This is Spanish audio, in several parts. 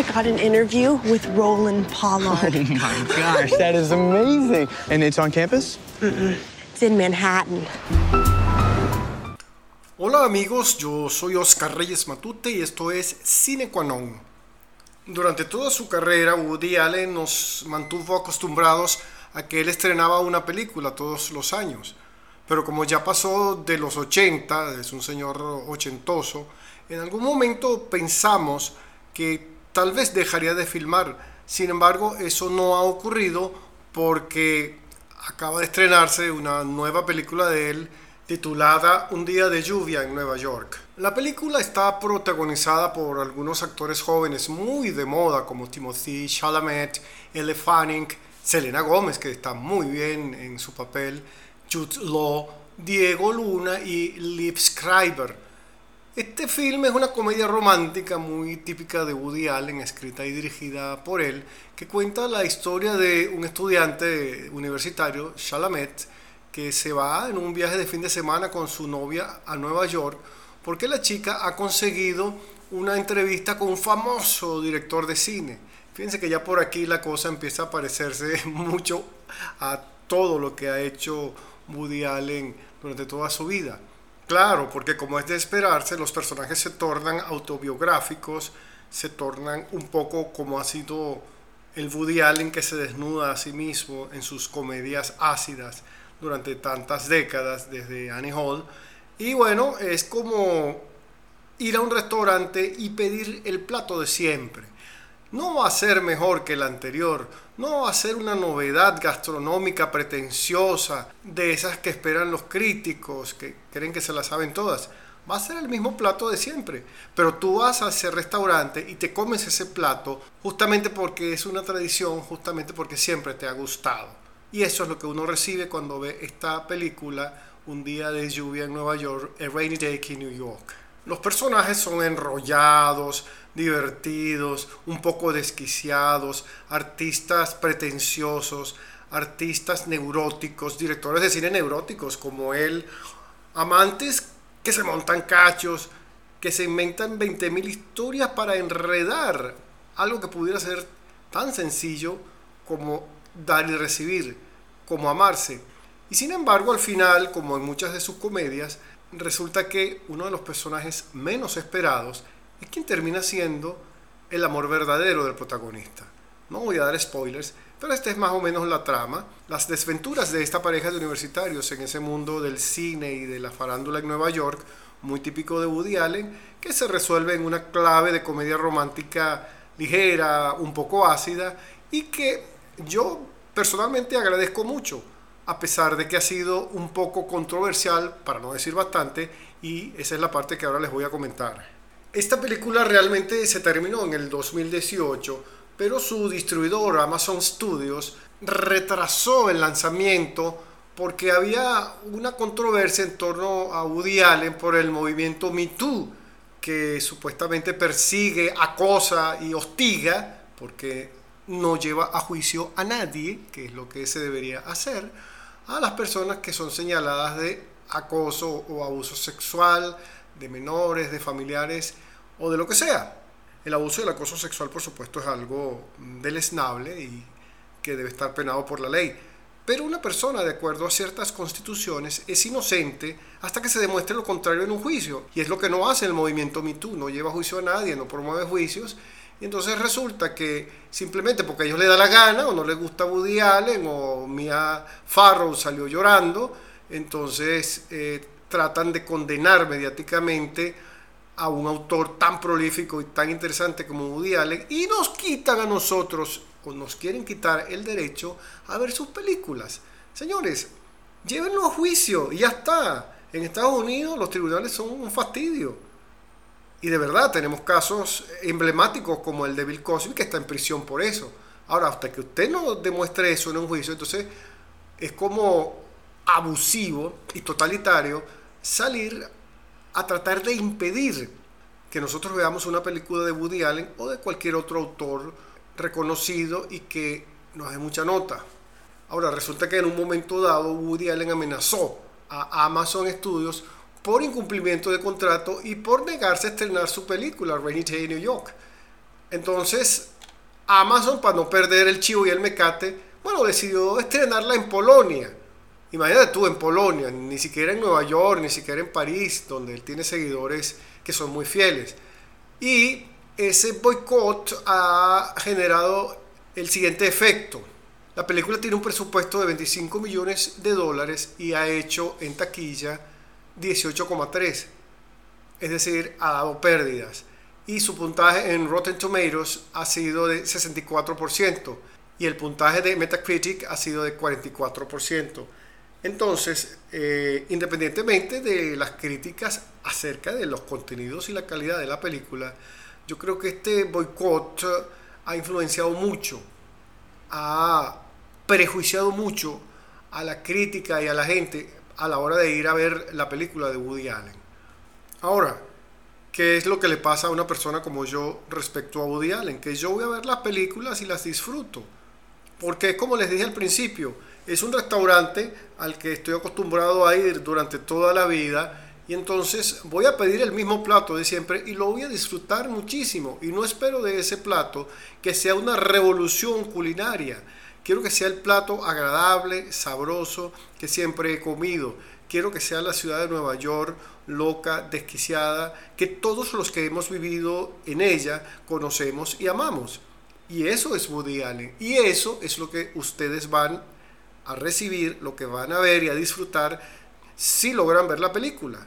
I got an interview with Roland Pollard. Oh my gosh, that is amazing. And it's on campus? It's in Manhattan. Hola amigos, yo soy Oscar Reyes Matute y esto es Cine Qua Non. Durante toda su carrera, Woody Allen nos mantuvo acostumbrados a que él estrenaba una película todos los años. Pero como ya pasó de los 80, es un señor ochentoso, en algún momento pensamos que tal vez dejaría de filmar. Sin embargo, eso no ha ocurrido porque acaba de estrenarse una nueva película de él titulada Un día de lluvia en Nueva York. La película está protagonizada por algunos actores jóvenes muy de moda como Timothy Chalamet, Elle Selena Gómez que está muy bien en su papel, Jude Law, Diego Luna y Liv Schreiber. Este film es una comedia romántica muy típica de Woody Allen, escrita y dirigida por él, que cuenta la historia de un estudiante universitario, Chalamet, que se va en un viaje de fin de semana con su novia a Nueva York porque la chica ha conseguido una entrevista con un famoso director de cine. Fíjense que ya por aquí la cosa empieza a parecerse mucho a todo lo que ha hecho Woody Allen durante toda su vida. Claro, porque como es de esperarse, los personajes se tornan autobiográficos, se tornan un poco como ha sido el Woody Allen que se desnuda a sí mismo en sus comedias ácidas durante tantas décadas desde Annie Hall. Y bueno, es como ir a un restaurante y pedir el plato de siempre. No va a ser mejor que el anterior, no va a ser una novedad gastronómica pretenciosa de esas que esperan los críticos, que creen que se la saben todas. Va a ser el mismo plato de siempre, pero tú vas a ese restaurante y te comes ese plato justamente porque es una tradición, justamente porque siempre te ha gustado. Y eso es lo que uno recibe cuando ve esta película, Un día de lluvia en Nueva York, A Rainy Day in New York. Los personajes son enrollados, divertidos, un poco desquiciados, artistas pretenciosos, artistas neuróticos, directores de cine neuróticos como él, amantes que se montan cachos, que se inventan 20.000 historias para enredar algo que pudiera ser tan sencillo como dar y recibir, como amarse. Y sin embargo, al final, como en muchas de sus comedias, resulta que uno de los personajes menos esperados es quien termina siendo el amor verdadero del protagonista. No voy a dar spoilers, pero esta es más o menos la trama, las desventuras de esta pareja de universitarios en ese mundo del cine y de la farándula en Nueva York, muy típico de Woody Allen, que se resuelve en una clave de comedia romántica ligera, un poco ácida, y que yo personalmente agradezco mucho, a pesar de que ha sido un poco controversial, para no decir bastante, y esa es la parte que ahora les voy a comentar. Esta película realmente se terminó en el 2018, pero su distribuidor Amazon Studios retrasó el lanzamiento porque había una controversia en torno a Woody Allen por el movimiento Me Too, que supuestamente persigue, acosa y hostiga, porque no lleva a juicio a nadie, que es lo que se debería hacer, a las personas que son señaladas de acoso o abuso sexual de menores, de familiares o de lo que sea. El abuso y el acoso sexual, por supuesto, es algo deleznable y que debe estar penado por la ley. Pero una persona, de acuerdo a ciertas constituciones, es inocente hasta que se demuestre lo contrario en un juicio. Y es lo que no hace el movimiento MeToo, no lleva juicio a nadie, no promueve juicios. Y entonces resulta que simplemente porque a ellos les da la gana, o no les gusta Woody Allen, o Mia Farrow salió llorando, entonces eh, tratan de condenar mediáticamente a un autor tan prolífico y tan interesante como Woody Allen y nos quitan a nosotros o nos quieren quitar el derecho a ver sus películas. Señores, llévenlo a juicio y ya está. En Estados Unidos los tribunales son un fastidio. Y de verdad tenemos casos emblemáticos como el de Bill Cosby que está en prisión por eso. Ahora, hasta que usted no demuestre eso en un juicio, entonces es como abusivo y totalitario salir a tratar de impedir que nosotros veamos una película de Woody Allen o de cualquier otro autor reconocido y que nos dé mucha nota. Ahora, resulta que en un momento dado Woody Allen amenazó a Amazon Studios por incumplimiento de contrato y por negarse a estrenar su película Rainy Day in New York. Entonces, Amazon, para no perder el chivo y el mecate, bueno, decidió estrenarla en Polonia. Imagínate tú en Polonia, ni siquiera en Nueva York, ni siquiera en París, donde él tiene seguidores que son muy fieles. Y ese boicot ha generado el siguiente efecto. La película tiene un presupuesto de 25 millones de dólares y ha hecho en taquilla 18,3. Es decir, ha dado pérdidas. Y su puntaje en Rotten Tomatoes ha sido de 64% y el puntaje de Metacritic ha sido de 44%. Entonces, eh, independientemente de las críticas acerca de los contenidos y la calidad de la película, yo creo que este boicot ha influenciado mucho, ha prejuiciado mucho a la crítica y a la gente a la hora de ir a ver la película de Woody Allen. Ahora, ¿qué es lo que le pasa a una persona como yo respecto a Woody Allen? Que yo voy a ver las películas y las disfruto. Porque como les dije al principio, es un restaurante al que estoy acostumbrado a ir durante toda la vida y entonces voy a pedir el mismo plato de siempre y lo voy a disfrutar muchísimo y no espero de ese plato que sea una revolución culinaria. Quiero que sea el plato agradable, sabroso, que siempre he comido. Quiero que sea la ciudad de Nueva York loca, desquiciada, que todos los que hemos vivido en ella conocemos y amamos. Y eso es Woody Allen. Y eso es lo que ustedes van a recibir, lo que van a ver y a disfrutar si logran ver la película.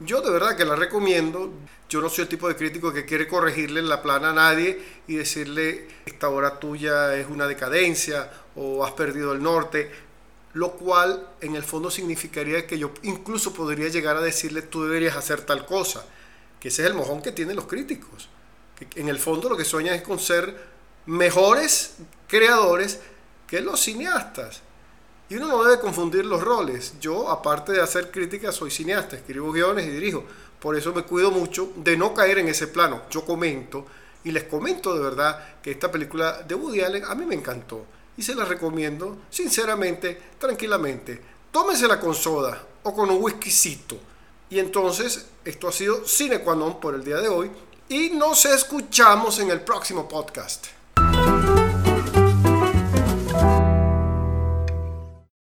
Yo de verdad que la recomiendo. Yo no soy el tipo de crítico que quiere corregirle la plana a nadie y decirle esta obra tuya es una decadencia o has perdido el norte, lo cual en el fondo significaría que yo incluso podría llegar a decirle tú deberías hacer tal cosa, que ese es el mojón que tienen los críticos, que en el fondo lo que sueñan es con ser mejores creadores que los cineastas. Y uno no debe confundir los roles. Yo, aparte de hacer críticas, soy cineasta, escribo guiones y dirijo. Por eso me cuido mucho de no caer en ese plano. Yo comento y les comento de verdad que esta película de Woody Allen a mí me encantó. Y se la recomiendo, sinceramente, tranquilamente. Tómensela con soda o con un whiskycito. Y entonces, esto ha sido Cine por el día de hoy. Y nos escuchamos en el próximo podcast.